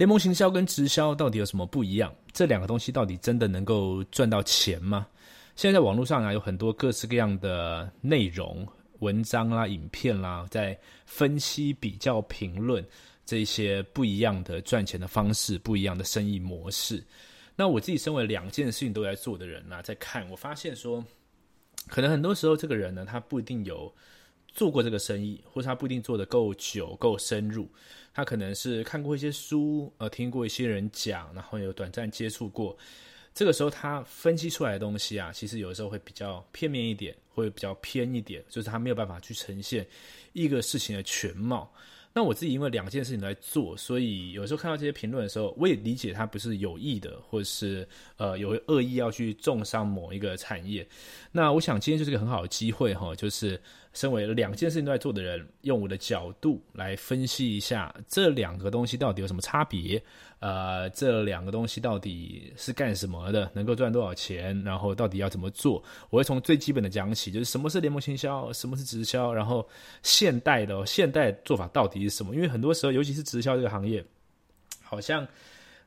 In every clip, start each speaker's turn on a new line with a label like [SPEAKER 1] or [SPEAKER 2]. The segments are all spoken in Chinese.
[SPEAKER 1] 联盟行销跟直销到底有什么不一样？这两个东西到底真的能够赚到钱吗？现在在网络上啊，有很多各式各样的内容、文章啦、影片啦，在分析、比较、评论这些不一样的赚钱的方式、不一样的生意模式。那我自己身为两件事情都在做的人呢，在看，我发现说，可能很多时候这个人呢，他不一定有做过这个生意，或者他不一定做的够久、够深入。他可能是看过一些书，呃，听过一些人讲，然后有短暂接触过。这个时候，他分析出来的东西啊，其实有的时候会比较片面一点，会比较偏一点，就是他没有办法去呈现一个事情的全貌。那我自己因为两件事情来做，所以有时候看到这些评论的时候，我也理解他不是有意的，或者是呃有恶意要去重伤某一个产业。那我想今天就是个很好的机会哈，就是身为两件事情都在做的人，用我的角度来分析一下这两个东西到底有什么差别。呃，这两个东西到底是干什么的？能够赚多少钱？然后到底要怎么做？我会从最基本的讲起，就是什么是联盟行销，什么是直销，然后现代的现代做法到底是什么？因为很多时候，尤其是直销这个行业，好像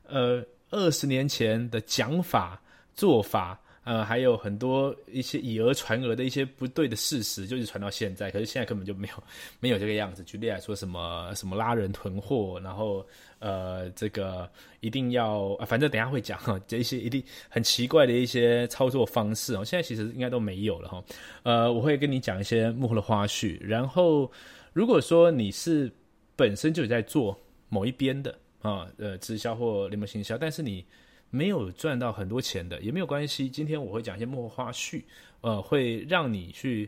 [SPEAKER 1] 呃二十年前的讲法做法。呃，还有很多一些以讹传讹的一些不对的事实，就是传到现在，可是现在根本就没有没有这个样子。举例来说，什么什么拉人囤货，然后呃，这个一定要，反正等下会讲哈，这一些一定很奇怪的一些操作方式哦，现在其实应该都没有了哈。呃，我会跟你讲一些幕后的花絮。然后，如果说你是本身就在做某一边的啊，呃，直销或联盟行销，但是你。没有赚到很多钱的也没有关系。今天我会讲一些幕后花絮，呃，会让你去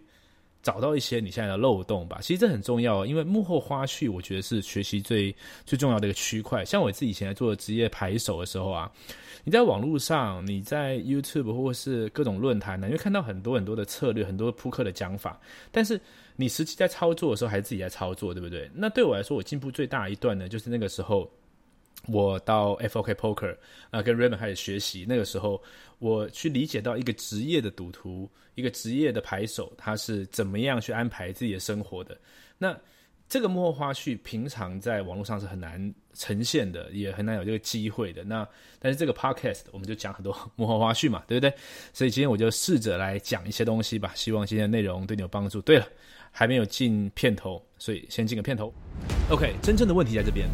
[SPEAKER 1] 找到一些你现在的漏洞吧。其实这很重要，因为幕后花絮，我觉得是学习最最重要的一个区块。像我自己以前在做职业牌手的时候啊，你在网络上，你在 YouTube 或是各种论坛呢，你会看到很多很多的策略，很多扑克的讲法。但是你实际在操作的时候，还是自己在操作，对不对？那对我来说，我进步最大一段呢，就是那个时候。我到 F O K Poker 啊，跟 Raymond 开始学习。那个时候，我去理解到一个职业的赌徒，一个职业的牌手，他是怎么样去安排自己的生活的。那这个幕后花絮，平常在网络上是很难呈现的，也很难有这个机会的。那但是这个 Podcast 我们就讲很多幕后花絮嘛，对不对？所以今天我就试着来讲一些东西吧，希望今天的内容对你有帮助。对了，还没有进片头，所以先进个片头。OK，真正的问题在这边。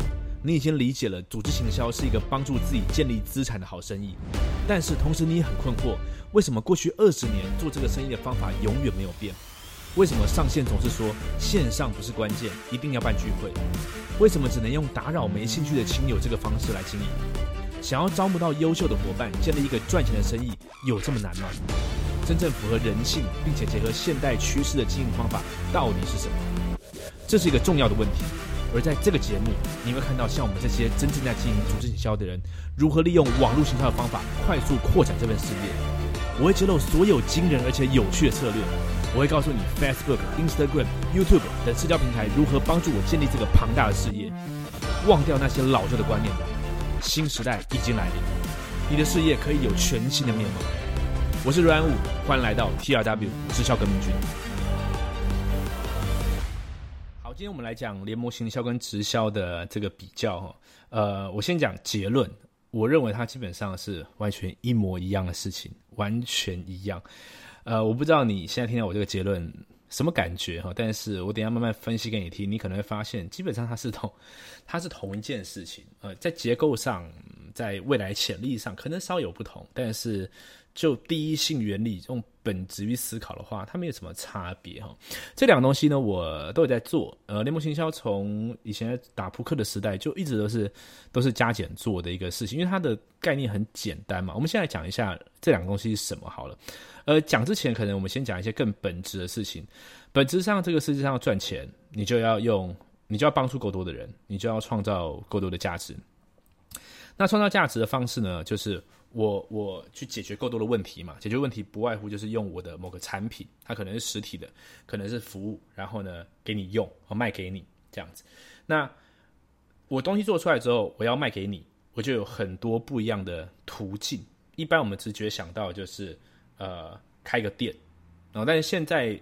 [SPEAKER 1] 你已经理解了组织行销是一个帮助自己建立资产的好生意，但是同时你也很困惑，为什么过去二十年做这个生意的方法永远没有变？为什么上线总是说线上不是关键，一定要办聚会？为什么只能用打扰没兴趣的亲友这个方式来经营？想要招募到优秀的伙伴，建立一个赚钱的生意，有这么难吗？真正符合人性并且结合现代趋势的经营方法到底是什么？这是一个重要的问题。而在这个节目，你会看到像我们这些真正在经营组织营销的人，如何利用网络行销的方法快速扩展这份事业。我会揭露所有惊人而且有趣的策略。我会告诉你，Facebook、Instagram、YouTube 等社交平台如何帮助我建立这个庞大的事业。忘掉那些老旧的观念吧，新时代已经来临，你的事业可以有全新的面貌。我是阮武，欢迎来到 TRW 直销革命军。今天我们来讲联盟行销跟直销的这个比较哈，呃，我先讲结论，我认为它基本上是完全一模一样的事情，完全一样。呃，我不知道你现在听到我这个结论什么感觉哈，但是我等下慢慢分析给你听，你可能会发现，基本上它是同，它是同一件事情，呃，在结构上，在未来潜力上可能稍有不同，但是。就第一性原理用本质去思考的话，它没有什么差别哈。这两个东西呢，我都有在做。呃，联盟行销从以前打扑克的时代就一直都是都是加减做的一个事情，因为它的概念很简单嘛。我们现在讲一下这两个东西是什么好了。呃，讲之前可能我们先讲一些更本质的事情。本质上，这个世界上赚钱，你就要用，你就要帮助够多的人，你就要创造够多的价值。那创造价值的方式呢，就是。我我去解决够多的问题嘛？解决问题不外乎就是用我的某个产品，它可能是实体的，可能是服务，然后呢给你用，我卖给你这样子。那我东西做出来之后，我要卖给你，我就有很多不一样的途径。一般我们直觉想到就是呃开个店，然后但是现在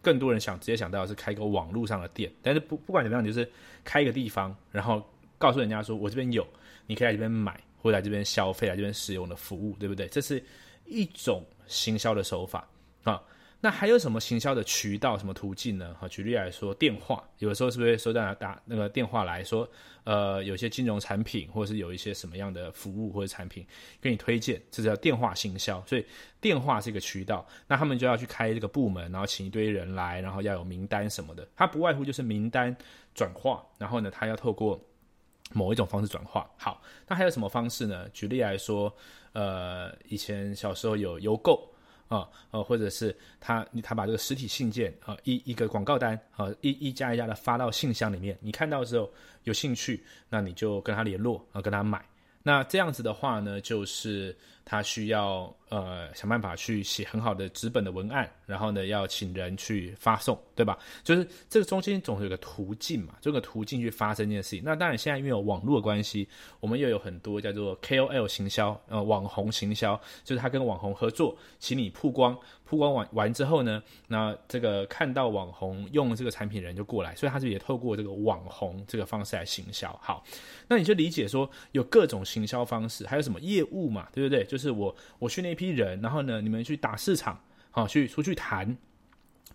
[SPEAKER 1] 更多人想直接想到是开个网络上的店。但是不不管怎么样，就是开一个地方，然后告诉人家说我这边有，你可以在这边买，或来这边消费，来这边使用的服务，对不对？这是一种行销的手法啊。那还有什么行销的渠道、什么途径呢？哈，举例来说，电话有的时候是不是收到打那个电话来说，呃，有些金融产品，或者是有一些什么样的服务或者产品给你推荐，这叫电话行销。所以电话是一个渠道，那他们就要去开这个部门，然后请一堆人来，然后要有名单什么的。它不外乎就是名单转化，然后呢，它要透过某一种方式转化。好，那还有什么方式呢？举例来说，呃，以前小时候有邮购。啊，呃，或者是他他把这个实体信件啊，一一个广告单啊，一一家一家的发到信箱里面，你看到之后有兴趣，那你就跟他联络啊，跟他买。那这样子的话呢，就是他需要呃想办法去写很好的纸本的文案，然后呢要请人去发送，对吧？就是这个中间总是有个途径嘛，这个途径去发生这件事情。那当然现在因为有网络的关系，我们又有很多叫做 KOL 行销，呃，网红行销，就是他跟网红合作，请你曝光。曝光完完之后呢，那这个看到网红用这个产品人就过来，所以他是也透过这个网红这个方式来行销。好，那你就理解说有各种行销方式，还有什么业务嘛，对不对？就是我我训练一批人，然后呢，你们去打市场，好去出去谈，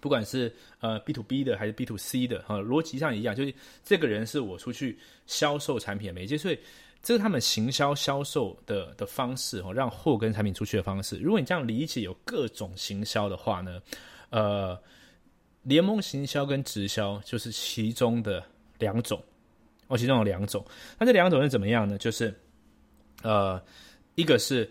[SPEAKER 1] 不管是呃 B to B 的还是 B to C 的，哈，逻辑上一样，就是这个人是我出去销售产品的媒介，所以。这是他们行销销售的的方式哦，让货跟产品出去的方式。如果你这样理解，有各种行销的话呢，呃，联盟行销跟直销就是其中的两种哦，其中有两种。那这两种是怎么样呢？就是呃，一个是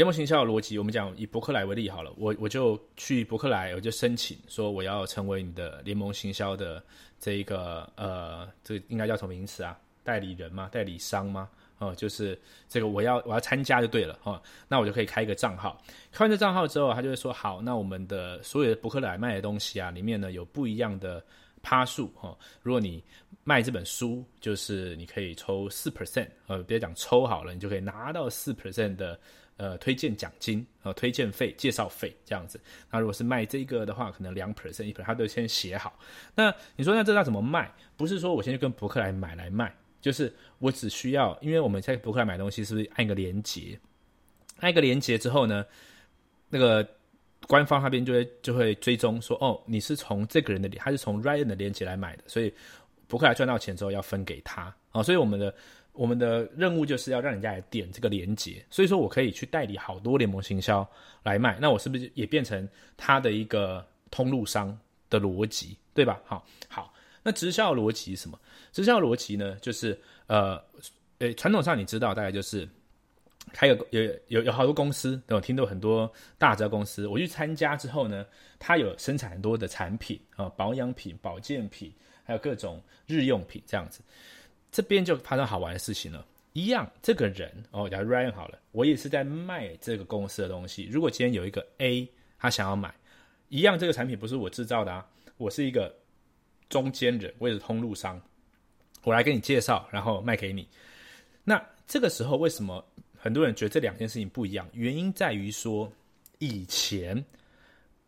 [SPEAKER 1] 联盟行销的逻辑，我们讲以伯克莱为例好了，我我就去伯克莱，我就申请说我要成为你的联盟行销的这一个呃，这个应该叫什么名词啊？代理人吗？代理商吗？哦，就是这个我要我要参加就对了哦，那我就可以开一个账号。开完这账号之后，他就会说好，那我们的所有的博客来卖的东西啊，里面呢有不一样的趴数哈。如果你卖这本书，就是你可以抽四 percent，呃，别讲抽好了，你就可以拿到四 percent 的呃推荐奖金呃推荐费、介绍费这样子。那如果是卖这个的话，可能两 percent 一 percent，他都先写好。那你说那这要怎么卖？不是说我先去跟博客来买来卖。就是我只需要，因为我们在博客来买东西，是不是按一个连接？按一个连接之后呢，那个官方那边就会就会追踪说，哦，你是从这个人的，他是从 Ryan 的连接来买的，所以博客来赚到钱之后要分给他啊。所以我们的我们的任务就是要让人家来点这个连接，所以说我可以去代理好多联盟行销来卖，那我是不是也变成他的一个通路商的逻辑，对吧？好，好。那直销逻辑是什么？直销逻辑呢，就是呃，呃，传统上你知道，大概就是开个有有有好多公司，我听到很多大直销公司，我去参加之后呢，它有生产很多的产品啊，保养品、保健品，还有各种日用品这样子。这边就发生好玩的事情了，一样，这个人哦，叫 Ryan 好了，我也是在卖这个公司的东西。如果今天有一个 A，他想要买，一样这个产品不是我制造的啊，我是一个。中间人，或者通路商，我来给你介绍，然后卖给你。那这个时候，为什么很多人觉得这两件事情不一样？原因在于说，以前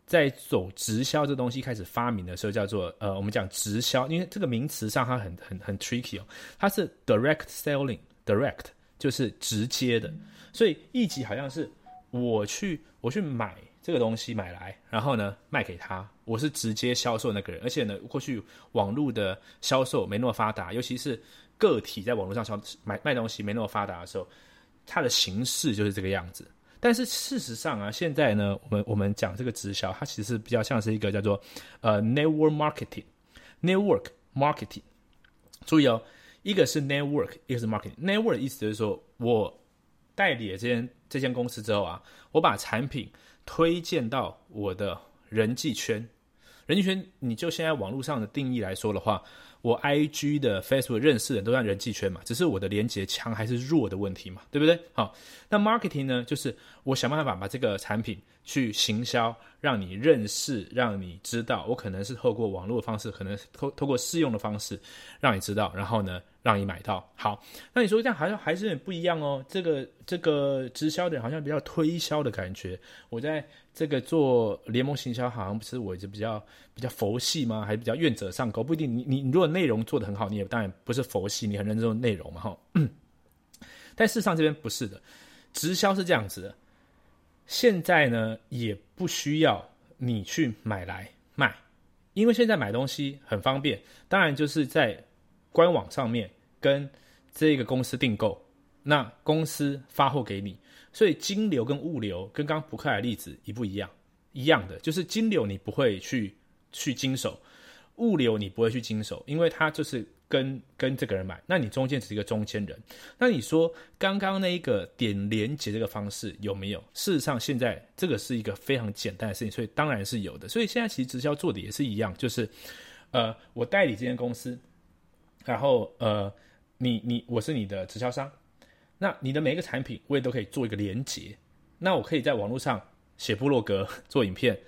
[SPEAKER 1] 在走直销这东西开始发明的时候，叫做呃，我们讲直销，因为这个名词上它很很很 tricky 哦，它是 direct selling，direct 就是直接的，所以一级好像是我去我去买。这个东西买来，然后呢卖给他，我是直接销售那个人，而且呢过去网络的销售没那么发达，尤其是个体在网络上销买卖东西没那么发达的时候，它的形式就是这个样子。但是事实上啊，现在呢，我们我们讲这个直销，它其实比较像是一个叫做呃 network marketing，network marketing。注意哦，一个是 network，一个是 marketing。network 意思就是说我代理了这间这间公司之后啊，我把产品。推荐到我的人际圈，人际圈，你就现在网络上的定义来说的话，我 I G 的 Facebook 认识的人都在人际圈嘛，只是我的连接强还是弱的问题嘛，对不对？好，那 marketing 呢，就是我想办法把这个产品去行销，让你认识，让你知道，我可能是透过网络的方式，可能透透过试用的方式，让你知道，然后呢，让你买到。好，那你说这样好像还是有点不一样哦。这个这个直销的好像比较推销的感觉。我在这个做联盟行销，好像不是我就比较比较佛系吗？还是比较愿者上钩？不一定。你你如果内容做的很好，你也当然不是佛系，你很认真做内容嘛哈。但事实上这边不是的，直销是这样子的。现在呢，也不需要你去买来卖，因为现在买东西很方便。当然就是在官网上面跟这个公司订购，那公司发货给你。所以金流跟物流跟刚刚扑克的例子一不一样？一样的，就是金流你不会去去经手，物流你不会去经手，因为它就是。跟跟这个人买，那你中间只是一个中间人。那你说刚刚那一个点连接这个方式有没有？事实上，现在这个是一个非常简单的事情，所以当然是有的。所以现在其实直销做的也是一样，就是呃，我代理这间公司，然后呃，你你我是你的直销商，那你的每一个产品我也都可以做一个连接，那我可以在网络上写部落格、做影片，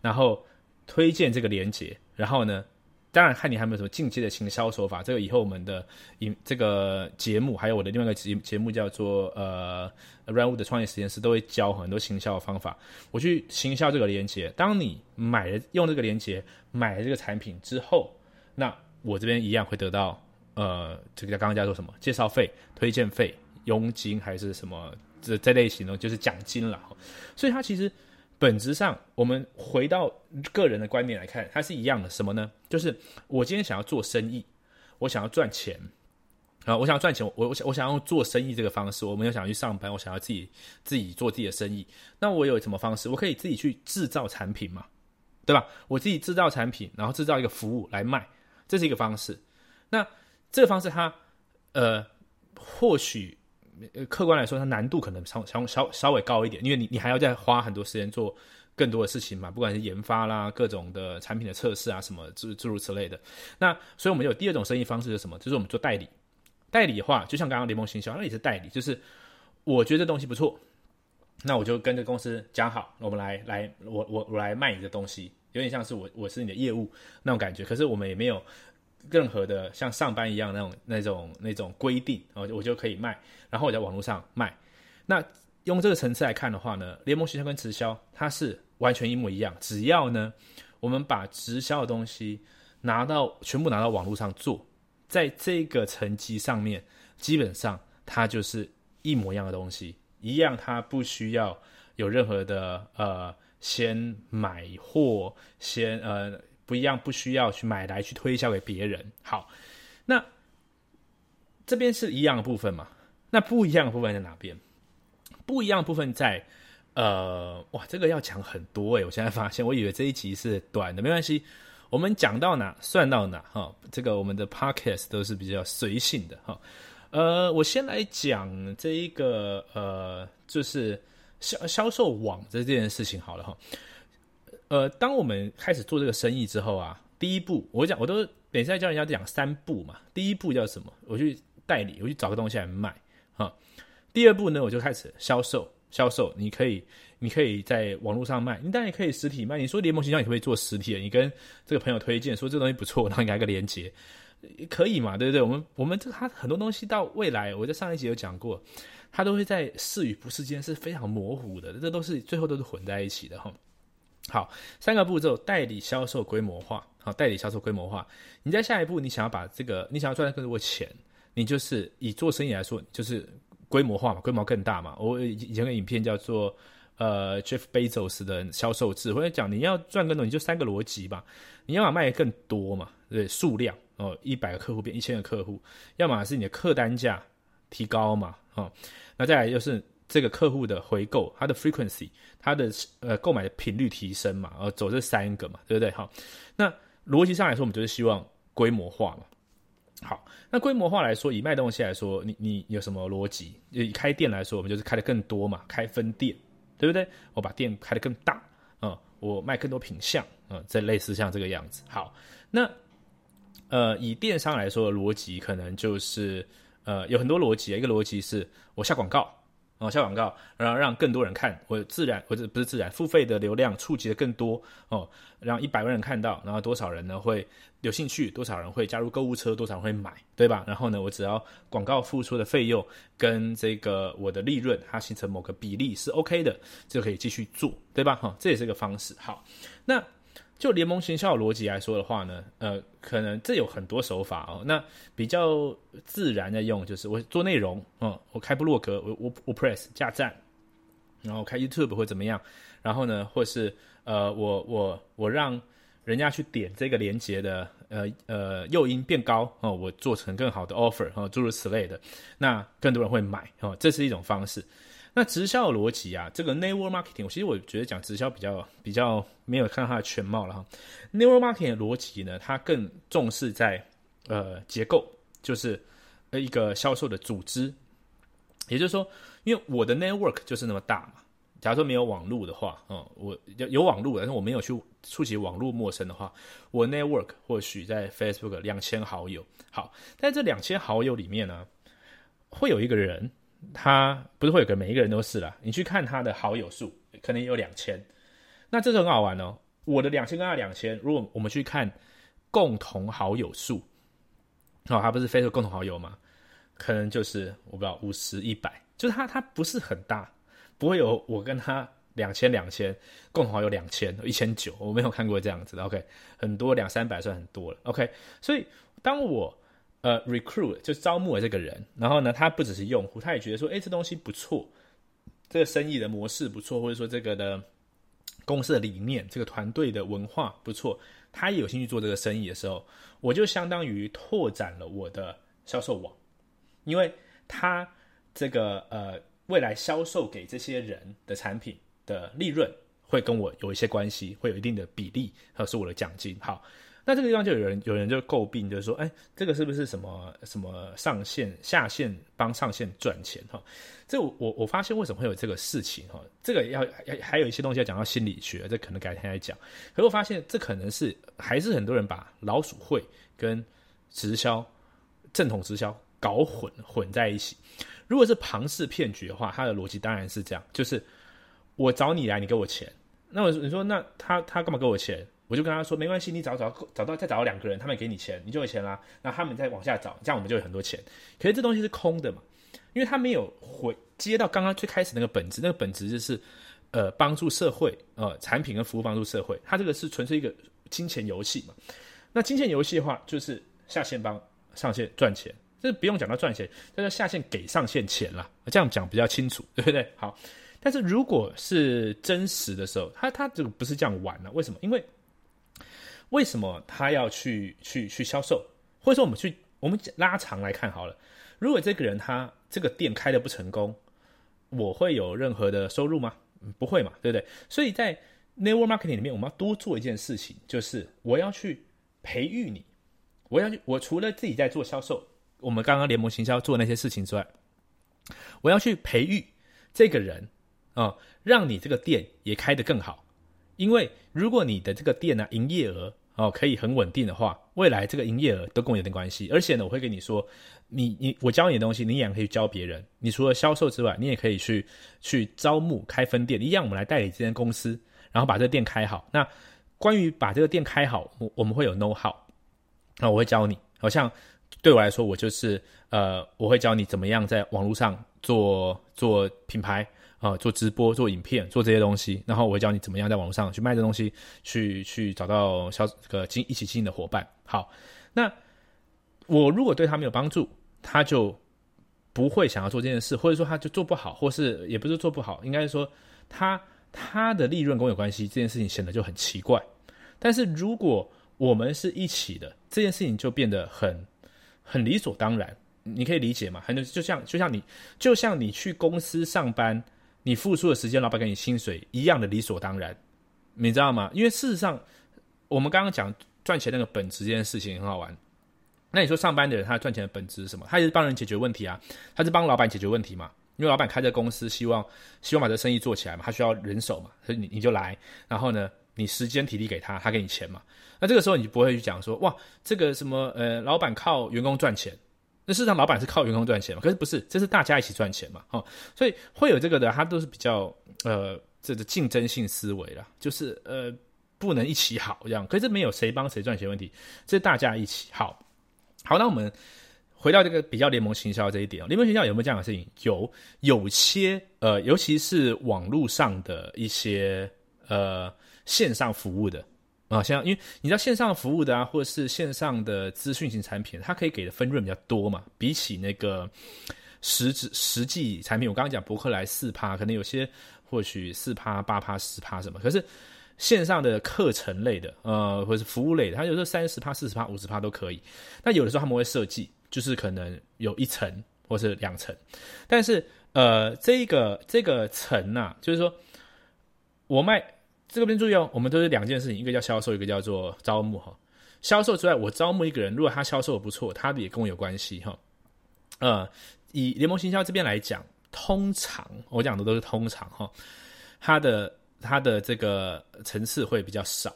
[SPEAKER 1] 然后推荐这个连接，然后呢？当然，看你还有没有什么进阶的行销手法。这个以后我们的影这个节目，还有我的另外一个节节目叫做呃 r a n w 的创业实验室，都会教很多行销的方法。我去行销这个连接，当你买了用这个连接买了这个产品之后，那我这边一样会得到呃这个叫刚刚叫做什么介绍费、推荐费、佣金还是什么这这类型的，就是奖金了。所以它其实。本质上，我们回到个人的观点来看，它是一样的。什么呢？就是我今天想要做生意，我想要赚钱啊！我想要赚钱，我我想我想要做生意这个方式，我没有想要去上班，我想要自己自己做自己的生意。那我有什么方式？我可以自己去制造产品嘛，对吧？我自己制造产品，然后制造一个服务来卖，这是一个方式。那这个方式，它呃，或许。客观来说，它难度可能稍稍稍稍微高一点，因为你你还要再花很多时间做更多的事情嘛，不管是研发啦、各种的产品的测试啊，什么诸诸如此类的。那所以我们有第二种生意方式是什么？就是我们做代理。代理的话，就像刚刚联盟行销，那也是代理，就是我觉得这东西不错，那我就跟这公司讲好，我们来来，我我我来卖你的东西，有点像是我我是你的业务那种感觉。可是我们也没有。任何的像上班一样那种那种那种规定，然后我就可以卖，然后我在网络上卖。那用这个层次来看的话呢，联盟行销跟直销它是完全一模一样。只要呢，我们把直销的东西拿到全部拿到网络上做，在这个层级上面，基本上它就是一模一样的东西，一样它不需要有任何的呃先买货先呃。不一样，不需要去买来去推销给别人。好，那这边是一样的部分嘛？那不一样的部分在哪边？不一样的部分在呃，哇，这个要讲很多诶。我现在发现，我以为这一集是短的，没关系，我们讲到哪算到哪哈。这个我们的 podcast 都是比较随性的哈。呃，我先来讲这一个呃，就是销销售网这件事情好了哈。呃，当我们开始做这个生意之后啊，第一步我讲，我都每次教人家讲三步嘛。第一步叫什么？我去代理，我去找个东西来卖啊。第二步呢，我就开始销售，销售。你可以，你可以在网络上卖，你当然也可以实体卖。你说联盟形象，你可以做实体的，你跟这个朋友推荐说这东西不错，然后你给个连接，可以嘛？对不对？我们我们这他很多东西到未来，我在上一集有讲过，他都会在是与不是间是非常模糊的，这都是最后都是混在一起的哈。好，三个步骤：代理销售规模化。好，代理销售规模化。你在下一步，你想要把这个，你想要赚更多钱，你就是以做生意来说，就是规模化嘛，规模更大嘛。我以前个影片叫做呃 Jeff Bezos 的销售智慧讲，你要赚更多，你就三个逻辑吧。你要么卖更多嘛，对，数量哦，一百个客户变一千个客户；要么是你的客单价提高嘛，哦，那再来就是。这个客户的回购，它的 frequency，它的呃购买的频率提升嘛，呃走这三个嘛，对不对？好，那逻辑上来说，我们就是希望规模化嘛。好，那规模化来说，以卖东西来说，你你有什么逻辑？以开店来说，我们就是开的更多嘛，开分店，对不对？我把店开的更大，啊，我卖更多品相，啊，这类似像这个样子。好，那呃以电商来说的，逻辑可能就是呃有很多逻辑，一个逻辑是我下广告。哦，下广告，然后让更多人看，我自然或者不是自然付费的流量触及的更多哦，让一百万人看到，然后多少人呢会有兴趣，多少人会加入购物车，多少人会买，对吧？然后呢，我只要广告付出的费用跟这个我的利润它形成某个比例是 OK 的，就可以继续做，对吧？哈，这也是一个方式。好，那。就联盟行销逻辑来说的话呢，呃，可能这有很多手法哦。那比较自然的用就是我做内容，嗯，我开部落格，我我我 press 架站，然后开 YouTube 或怎么样，然后呢，或是呃，我我我让人家去点这个链接的，呃呃，诱因变高哦，我做成更好的 offer 哦，诸如此类的，那更多人会买哦，这是一种方式。那直销的逻辑啊，这个 network marketing，其实我觉得讲直销比较比较没有看到它的全貌了哈。network marketing 的逻辑呢，它更重视在呃结构，就是呃一个销售的组织。也就是说，因为我的 network 就是那么大嘛，假如说没有网络的话，嗯，我有有网络，但是我没有去触及网络陌生的话，我 network 或许在 Facebook 两千好友，好，在这两千好友里面呢，会有一个人。他不是会有个每一个人都是啦，你去看他的好友数，可能有两千，那这个很好玩哦。我的两千跟他两千，如果我们去看共同好友数，哦，他不是非洲共同好友吗？可能就是我不知道五十一百，就是他他不是很大，不会有我跟他两千两千共同好友两千一千九，我没有看过这样子的。OK，很多两三百算很多了。OK，所以当我呃，recruit 就招募了这个人，然后呢，他不只是用户，他也觉得说，哎，这东西不错，这个生意的模式不错，或者说这个的公司的理念，这个团队的文化不错，他也有兴趣做这个生意的时候，我就相当于拓展了我的销售网，因为他这个呃未来销售给这些人的产品的利润会跟我有一些关系，会有一定的比例，还有是我的奖金，好。那这个地方就有人有人就诟病，就是说，哎，这个是不是什么什么上线下线帮上线赚钱哈？这我我发现为什么会有这个事情哈？这个要还还有一些东西要讲到心理学，这可能改天来讲。可是我发现这可能是还是很多人把老鼠会跟直销正统直销搞混混在一起。如果是庞氏骗局的话，它的逻辑当然是这样，就是我找你来，你给我钱。那我你说那他他干嘛给我钱？我就跟他说没关系，你找找找到再找到两个人，他们给你钱，你就有钱啦。那他们再往下找，这样我们就有很多钱。可是这东西是空的嘛，因为他没有回接到刚刚最开始那个本质，那个本质就是呃帮助社会，呃产品跟服务帮助社会。它这个是纯粹一个金钱游戏嘛。那金钱游戏的话，就是下线帮上线赚钱，这不用讲到赚钱，叫做下线给上线钱啦。这样讲比较清楚，对不对？好，但是如果是真实的时候，他他这个不是这样玩了，为什么？因为为什么他要去去去销售？或者说，我们去我们拉长来看好了。如果这个人他这个店开的不成功，我会有任何的收入吗？不会嘛，对不对？所以在 network marketing 里面，我们要多做一件事情，就是我要去培育你。我要去，我除了自己在做销售，我们刚刚联盟行销做那些事情之外，我要去培育这个人啊，让你这个店也开得更好。因为如果你的这个店呢，营业额哦，可以很稳定的话，未来这个营业额都跟我有点关系。而且呢，我会跟你说，你你我教你的东西，你也可以教别人。你除了销售之外，你也可以去去招募开分店，一样我们来代理这间公司，然后把这个店开好。那关于把这个店开好，我我们会有 know how，那我会教你。好像对我来说，我就是呃，我会教你怎么样在网络上做做品牌。啊，做直播、做影片、做这些东西，然后我会教你怎么样在网络上去卖这东西，去去找到销个经一起经营的伙伴。好，那我如果对他没有帮助，他就不会想要做这件事，或者说他就做不好，或是也不是做不好，应该是说他他的利润跟我有关系，这件事情显得就很奇怪。但是如果我们是一起的，这件事情就变得很很理所当然。你可以理解吗？很多就像就像你就像你去公司上班。你付出的时间，老板给你薪水一样的理所当然，你知道吗？因为事实上，我们刚刚讲赚钱那个本质这件事情很好玩。那你说上班的人他赚钱的本质是什么？他也是帮人解决问题啊，他是帮老板解决问题嘛？因为老板开这公司，希望希望把这生意做起来嘛，他需要人手嘛，所以你你就来，然后呢，你时间体力给他，他给你钱嘛。那这个时候你就不会去讲说哇，这个什么呃，老板靠员工赚钱。那事实上老板是靠员工赚钱嘛？可是不是，这是大家一起赚钱嘛？哦，所以会有这个的，他都是比较呃这个竞争性思维啦，就是呃不能一起好这样。可是没有谁帮谁赚钱问题，这是大家一起好。好，那我们回到这个比较联盟行销这一点，联盟行销有没有这样的事情？有，有些呃，尤其是网络上的一些呃线上服务的。啊，像因为你知道线上服务的啊，或者是线上的资讯型产品，它可以给的分润比较多嘛，比起那个实质实际产品，我刚刚讲博客来四趴，可能有些或许四趴、八趴、十趴什么，可是线上的课程类的，呃，或是服务类的，它有时候三十趴、四十趴、五十趴都可以。那有的时候他们会设计，就是可能有一层或是两层，但是呃，这个这个层呐，就是说我卖。这个边注意哦，我们都是两件事情，一个叫销售，一个叫做招募哈。销售之外，我招募一个人，如果他销售不错，他也跟我有关系哈。呃，以联盟行销这边来讲，通常我讲的都是通常哈，他的他的这个层次会比较少，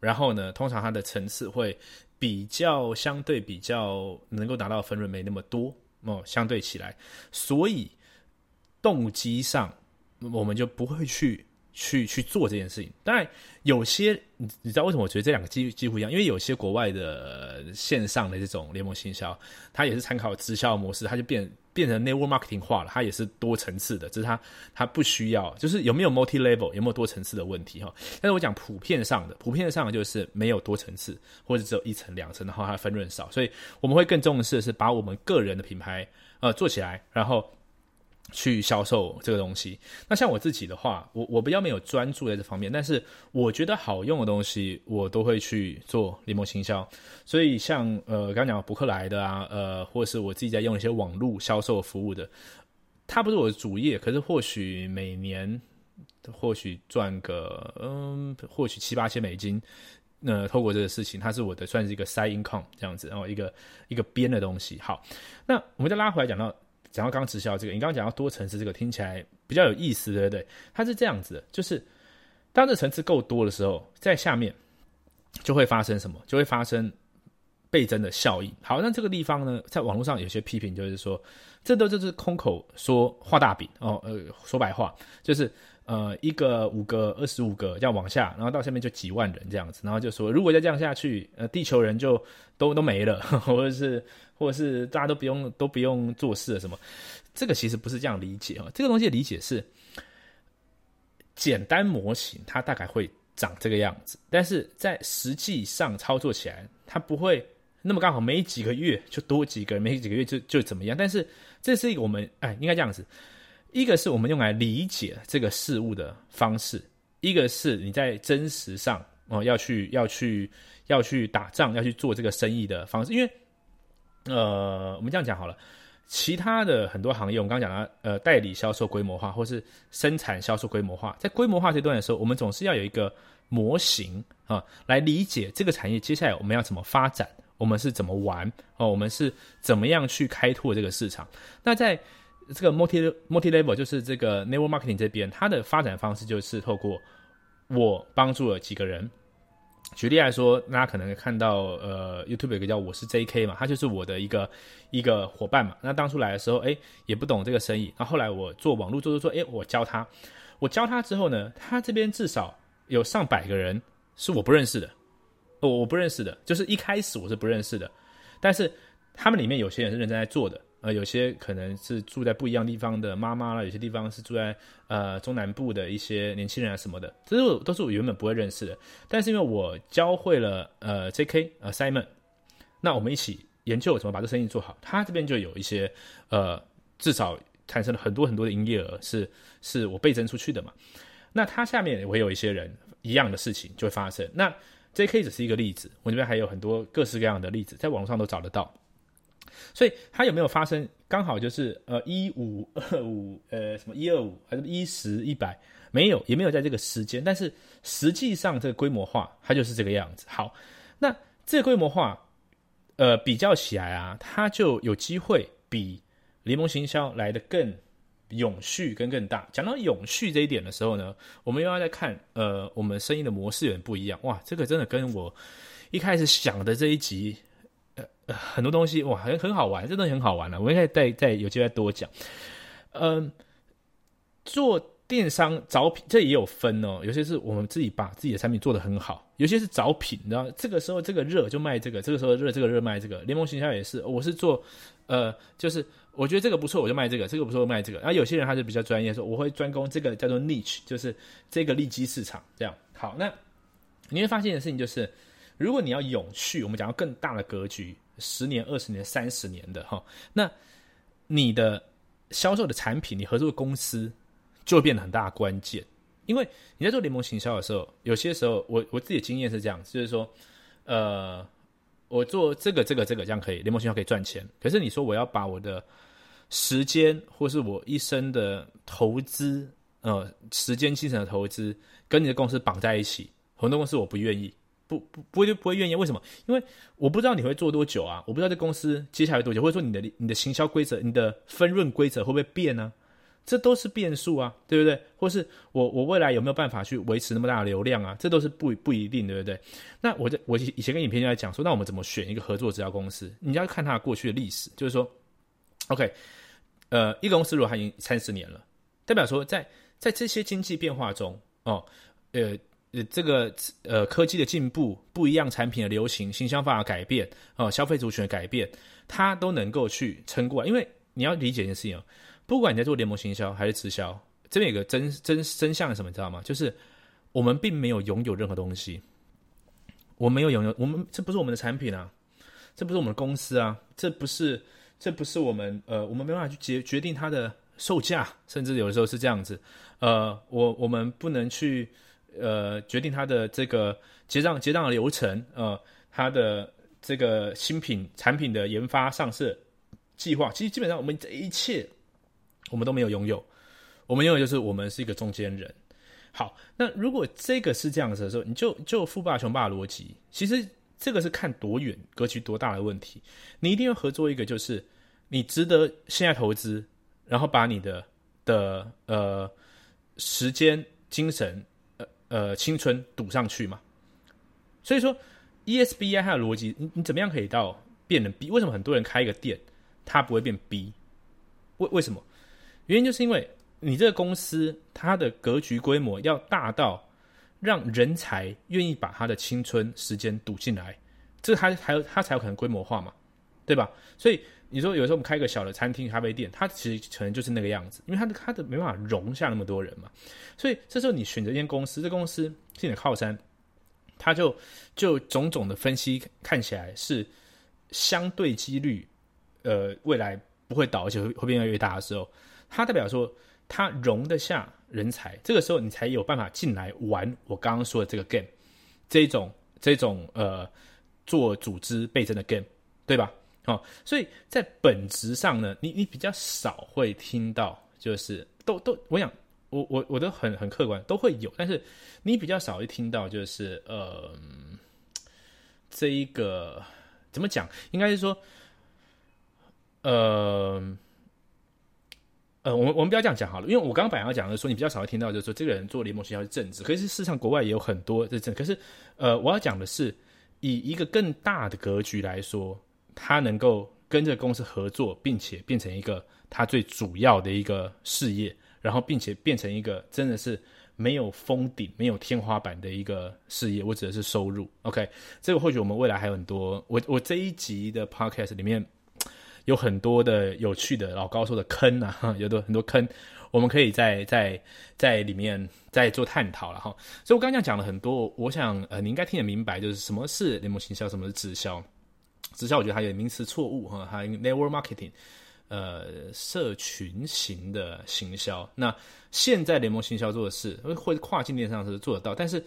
[SPEAKER 1] 然后呢，通常他的层次会比较相对比较能够达到分润没那么多哦，相对起来，所以动机上我们就不会去。去去做这件事情，当然有些你你知道为什么我觉得这两个几几乎一样？因为有些国外的线上的这种联盟行销，它也是参考直销模式，它就变变成 network marketing 化了，它也是多层次的，只是它它不需要，就是有没有 multi level，有没有多层次的问题哈。但是我讲普遍上的，普遍上就是没有多层次，或者只有一层两层，然后它分润少，所以我们会更重视的是把我们个人的品牌呃做起来，然后。去销售这个东西，那像我自己的话，我我比较没有专注在这方面，但是我觉得好用的东西，我都会去做联盟行销。所以像呃刚讲博客来的啊，呃或者是我自己在用一些网络销售服务的，它不是我的主业，可是或许每年或许赚个嗯或许七八千美金，那透过这个事情，它是我的算是一个 side income 这样子，然后一个一个编的东西。好，那我们再拉回来讲到。讲到刚直销这个，你刚刚讲到多层次这个，听起来比较有意思，对不对？它是这样子的，就是当这层次够多的时候，在下面就会发生什么？就会发生倍增的效应。好，那这个地方呢，在网络上有些批评就是说，这都就是空口说画大饼哦，呃，说白话就是。呃，一个五个二十五个这样往下，然后到下面就几万人这样子，然后就说如果再这样下去，呃，地球人就都都没了，或者是或者是大家都不用都不用做事了什么？这个其实不是这样理解啊，这个东西的理解是简单模型，它大概会长这个样子，但是在实际上操作起来，它不会那么刚好，每几个月就多几个人，每几个月就就怎么样？但是这是我们哎，应该这样子。一个是我们用来理解这个事物的方式，一个是你在真实上哦要去要去要去打仗要去做这个生意的方式。因为呃，我们这样讲好了，其他的很多行业，我们刚刚讲了，呃，代理销售规模化，或是生产销售规模化，在规模化阶段的时候，我们总是要有一个模型啊，来理解这个产业接下来我们要怎么发展，我们是怎么玩哦，我们是怎么样去开拓这个市场。那在这个 multi multi level 就是这个 network marketing 这边，它的发展方式就是透过我帮助了几个人。举例来说，大家可能看到呃 YouTube 有个叫我是 JK 嘛，他就是我的一个一个伙伴嘛。那当初来的时候，哎，也不懂这个生意。那后后来我做网络做做做，哎，我教他，我教他之后呢，他这边至少有上百个人是我不认识的，我我不认识的，就是一开始我是不认识的，但是他们里面有些人是认真在做的。有些可能是住在不一样地方的妈妈啦，有些地方是住在呃中南部的一些年轻人啊什么的，这是都是我原本不会认识的。但是因为我教会了呃 J.K. 呃 Simon，那我们一起研究怎么把这生意做好，他这边就有一些呃至少产生了很多很多的营业额，是是我倍增出去的嘛。那他下面也会有一些人一样的事情就会发生。那 J.K. 只是一个例子，我这边还有很多各式各样的例子，在网上都找得到。所以它有没有发生？刚好就是呃一五二五呃什么一二五还是一十一百？没有，也没有在这个时间。但是实际上这个规模化，它就是这个样子。好，那这规模化，呃比较起来啊，它就有机会比联盟行销来的更永续跟更大。讲到永续这一点的时候呢，我们又要再看呃我们生意的模式有点不一样。哇，这个真的跟我一开始想的这一集。很多东西哇，很很好玩，这东西很好玩了。我们可以再再有机会多讲。嗯，做电商找品，这也有分哦。有些是我们自己把自己的产品做得很好，有些是找品，然后，这个时候这个热就卖这个，这个时候热这个热卖这个。联盟行销也是，我是做呃，就是我觉得这个不错，我就卖这个；这个不错，卖这个。然后有些人他是比较专业，说我会专攻这个叫做 niche，就是这个利基市场。这样好，那你会发现的事情就是，如果你要永续，我们讲到更大的格局。十年、二十年、三十年的哈，那你的销售的产品，你合作的公司就会变得很大关键。因为你在做联盟行销的时候，有些时候我我自己的经验是这样，就是说，呃，我做这个、这个、这个这样可以，联盟行销可以赚钱。可是你说我要把我的时间或是我一生的投资，呃，时间、精神的投资，跟你的公司绑在一起，很多公司我不愿意。不不不会就不会愿意？为什么？因为我不知道你会做多久啊！我不知道这公司接下来多久，或者说你的你的行销规则、你的分润规则会不会变呢？这都是变数啊，对不对？或是我我未来有没有办法去维持那么大的流量啊？这都是不不一定，对不对？那我在我以前跟影片就在讲说，那我们怎么选一个合作直销公司？你要看它过去的历史，就是说，OK，呃，一个公司如果它已经三十年了，代表说在在这些经济变化中，哦，呃。呃，这个呃，科技的进步，不一样产品的流行，形象法的改变，哦，消费族群的改变，它都能够去撑过来。因为你要理解一件事情哦，不管你在做联盟行销还是直销，这边有个真真真相是什么，你知道吗？就是我们并没有拥有任何东西，我没有拥有，我们这不是我们的产品啊，这不是我们的公司啊，这不是这不是我们呃，我们没办法去决决定它的售价，甚至有的时候是这样子，呃，我我们不能去。呃，决定它的这个结账结账的流程，呃，它的这个新品产品的研发上市计划，其实基本上我们这一切我们都没有拥有，我们拥有就是我们是一个中间人。好，那如果这个是这样子的时候，你就就富爸穷爸逻辑，其实这个是看多远格局多大的问题，你一定要合作一个就是你值得现在投资，然后把你的的呃时间精神。呃，青春赌上去嘛，所以说 ESBI 它的逻辑，你你怎么样可以到变成 B？为什么很多人开一个店，它不会变 B？为为什么？原因就是因为你这个公司它的格局规模要大到让人才愿意把他的青春时间赌进来，这个还还有它才有可能规模化嘛，对吧？所以。你说有时候我们开个小的餐厅、咖啡店，它其实可能就是那个样子，因为它的它的没办法容下那么多人嘛。所以这时候你选择一间公司，这公司是你的靠山，它就就种种的分析看起来是相对几率，呃，未来不会倒，而且会会变越来越大的时候，它代表说它容得下人才，这个时候你才有办法进来玩我刚刚说的这个 game，这种这种呃做组织倍增的 game，对吧？哦，所以在本质上呢，你你比较少会听到，就是都都，我想我我我都很很客观，都会有，但是你比较少会听到，就是呃，这一个怎么讲？应该是说，呃呃，我们我们不要这样讲好了，因为我刚刚本来要讲的说，你比较少会听到，就是说这个人做联盟学校是政治，可是事实上国外也有很多这政，可是呃，我要讲的是以一个更大的格局来说。他能够跟这个公司合作，并且变成一个他最主要的一个事业，然后并且变成一个真的是没有封顶、没有天花板的一个事业，我指的是收入。OK，这个或许我们未来还有很多。我我这一集的 Podcast 里面有很多的有趣的老高说的坑啊，有的很多坑，我们可以在在在里面再做探讨了哈。所以我刚刚讲了很多，我想呃你应该听得明白，就是什么是联盟行销，什么是直销。直销我觉得还有名词错误哈，还有 network marketing，呃，社群型的行销。那现在联盟行销做的是，或者跨境电商是做得到，但是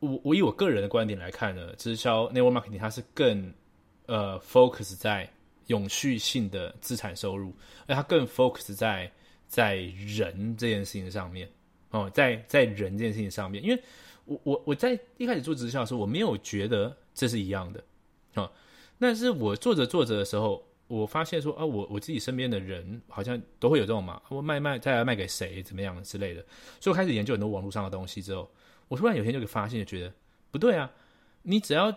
[SPEAKER 1] 我我以我个人的观点来看呢，直销 network marketing 它是更呃 focus 在永续性的资产收入，而它更 focus 在在人这件事情上面哦，在在人这件事情上面，因为我我我在一开始做直销的时候，我没有觉得这是一样的啊。但是我做着做着的时候，我发现说啊，我我自己身边的人好像都会有这种嘛，我卖卖再来卖给谁怎么样之类的，所以我开始研究很多网络上的东西之后，我突然有一天就发现，觉得不对啊，你只要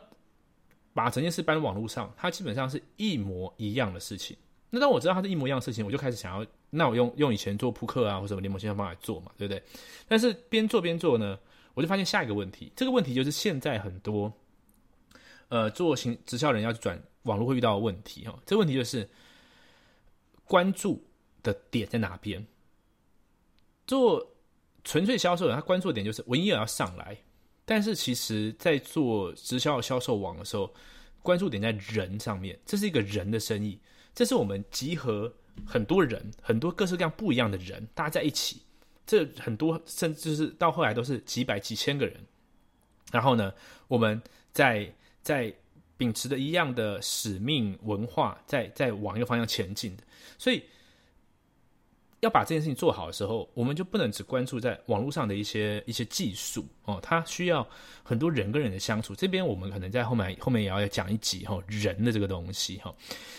[SPEAKER 1] 把整件事搬到网络上，它基本上是一模一样的事情。那当我知道它是一模一样的事情，我就开始想要，那我用用以前做扑克啊或者联盟线上方来做嘛，对不对？但是边做边做呢，我就发现下一个问题，这个问题就是现在很多呃做行直销人要转网络会遇到的问题哈。这问题就是关注的点在哪边？做纯粹销售人，他关注点就是我营业额要上来，但是其实在做直销销售网的时候，关注点在人上面，这是一个人的生意。这是我们集合很多人，很多各式各样不一样的人，大家在一起。这很多甚至是到后来都是几百几千个人。然后呢，我们在在秉持着一样的使命文化，在在往一个方向前进的。所以。要把这件事情做好的时候，我们就不能只关注在网络上的一些一些技术哦，它需要很多人跟人的相处。这边我们可能在后面后面也要讲一集哈，人的这个东西哈。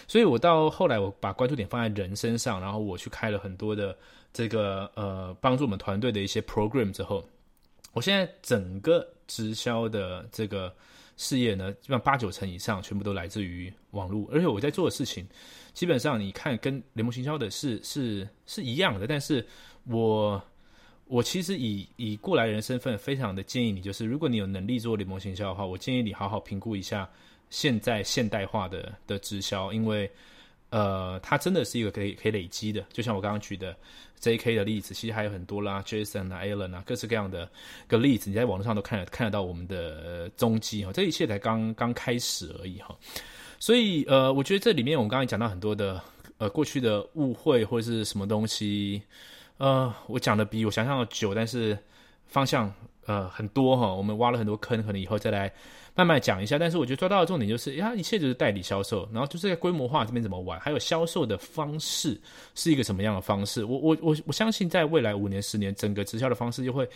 [SPEAKER 1] 所以我到后来我把关注点放在人身上，然后我去开了很多的这个呃帮助我们团队的一些 program 之后，我现在整个直销的这个事业呢，基本上八九成以上全部都来自于网络，而且我在做的事情。基本上，你看跟联盟行销的是是是一样的，但是我我其实以以过来人身份，非常的建议你，就是如果你有能力做联盟行销的话，我建议你好好评估一下现在现代化的的直销，因为呃，它真的是一个可以可以累积的，就像我刚刚举的 J.K. 的例子，其实还有很多啦，Jason 啊，Alan 啊，各式各样的个例子，你在网络上都看看得到我们的踪迹哈，这一切才刚刚开始而已哈。所以，呃，我觉得这里面我们刚才讲到很多的，呃，过去的误会或者是什么东西，呃，我讲的比我想象的久，但是方向呃很多哈，我们挖了很多坑，可能以后再来慢慢讲一下。但是我觉得抓到的重点就是，呀，一切就是代理销售，然后就是在规模化这边怎么玩，还有销售的方式是一个什么样的方式。我我我我相信，在未来五年、十年，整个直销的方式就会。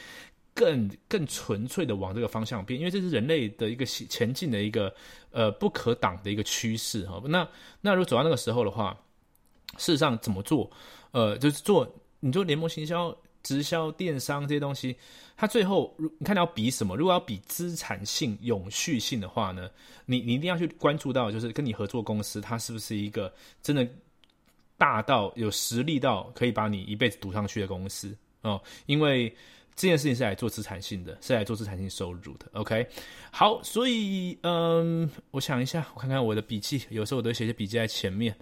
[SPEAKER 1] 更更纯粹的往这个方向变，因为这是人类的一个前进的一个呃不可挡的一个趋势哈。那那如果走到那个时候的话，事实上怎么做？呃，就是做你做联盟行销、直销、电商这些东西，它最后如你看你要比什么？如果要比资产性、永续性的话呢，你你一定要去关注到，就是跟你合作公司，它是不是一个真的大到有实力到可以把你一辈子赌上去的公司哦，因为。这件事情是来做资产性的，是来做资产性收入的。OK，好，所以嗯，我想一下，我看看我的笔记，有时候我都写些笔记在前面。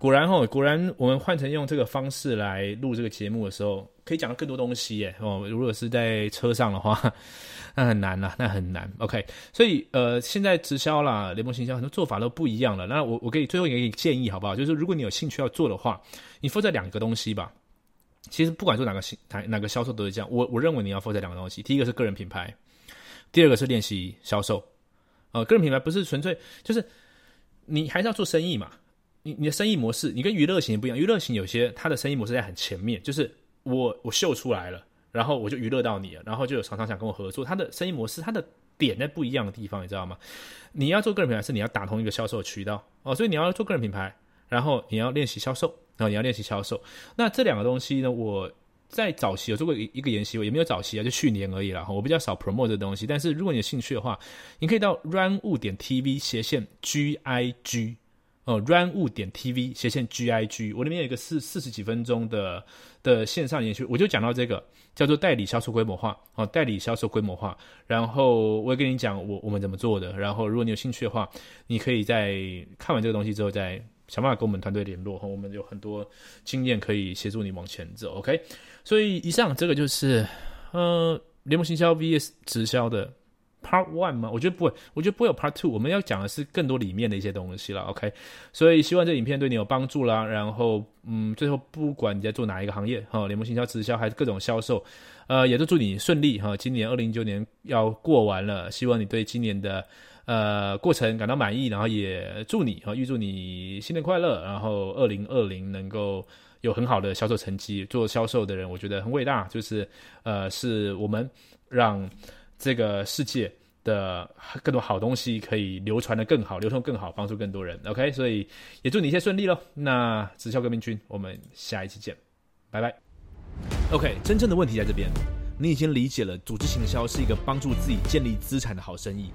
[SPEAKER 1] 果然哦，果然我们换成用这个方式来录这个节目的时候，可以讲到更多东西耶。哦，如果是在车上的话，那很难呐，那很难。OK，所以呃，现在直销啦、联盟行销很多做法都不一样了。那我我给你最后一个建议好不好？就是如果你有兴趣要做的话，你负责两个东西吧。其实不管做哪个销哪哪个销售都是这样。我我认为你要负责两个东西，第一个是个人品牌，第二个是练习销售。呃，个人品牌不是纯粹就是你还是要做生意嘛。你你的生意模式，你跟娱乐型不一样。娱乐型有些它的生意模式在很前面，就是我我秀出来了，然后我就娱乐到你了，然后就有常常想跟我合作。它的生意模式，它的点在不一样的地方，你知道吗？你要做个人品牌，是你要打通一个销售渠道哦，所以你要做个人品牌，然后你要练习销售。然后你要练习销售，那这两个东西呢？我在早期有做过一一个研习，我也没有早期啊，就去年而已啦。我比较少 promote 这东西，但是如果你有兴趣的话，你可以到 run 物点 tv 斜线 gig i g 哦，run 物点 tv 斜线 g i g，我里面有一个四四十几分钟的的线上研习，我就讲到这个叫做代理销售规模化哦，代理销售规模化。然后我也跟你讲我我们怎么做的。然后如果你有兴趣的话，你可以在看完这个东西之后再。想办法跟我们团队联络哈，我们有很多经验可以协助你往前走。OK，所以以上这个就是呃联盟行销 VS 直销的 Part One 吗？我觉得不会，我觉得不会有 Part Two。我们要讲的是更多里面的一些东西了。OK，所以希望这影片对你有帮助啦。然后嗯，最后不管你在做哪一个行业哈，联盟行销、直销还是各种销售，呃，也都祝你顺利哈。今年二零一九年要过完了，希望你对今年的。呃，过程感到满意，然后也祝你哈，预祝你新年快乐，然后二零二零能够有很好的销售成绩。做销售的人，我觉得很伟大，就是呃，是我们让这个世界的更多好东西可以流传的更好，流通更好，帮助更多人。OK，所以也祝你一切顺利喽。那直销革命军，我们下一期见，拜拜。OK，真正的问题在这边。你已经理解了组织行销是一个帮助自己建立资产的好生意，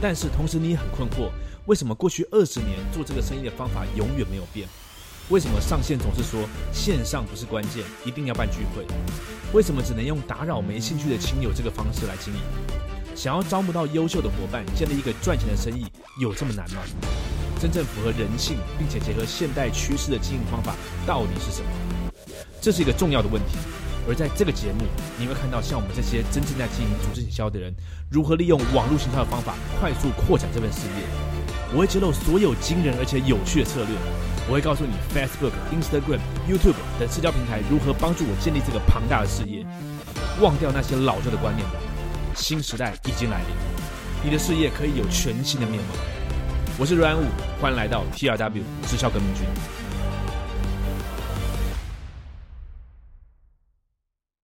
[SPEAKER 1] 但是同时你也很困惑，为什么过去二十年做这个生意的方法永远没有变？为什么上线总是说线上不是关键，一定要办聚会？为什么只能用打扰没兴趣的亲友这个方式来经营？想要招募到优秀的伙伴，建立一个赚钱的生意，有这么难吗？真正符合人性并且结合现代趋势的经营方法到底是什么？这是一个重要的问题。而在这个节目，你会看到像我们这些真正在经营组织营销的人，如何利用网络行销的方法快速扩展这份事业。我会揭露所有惊人而且有趣的策略。我会告诉你，Facebook、Instagram、YouTube 等社交平台如何帮助我建立这个庞大的事业。忘掉那些老旧的观念吧，新时代已经来临，你的事业可以有全新的面貌。我是阮武，欢迎来到 TRW 直销革命军。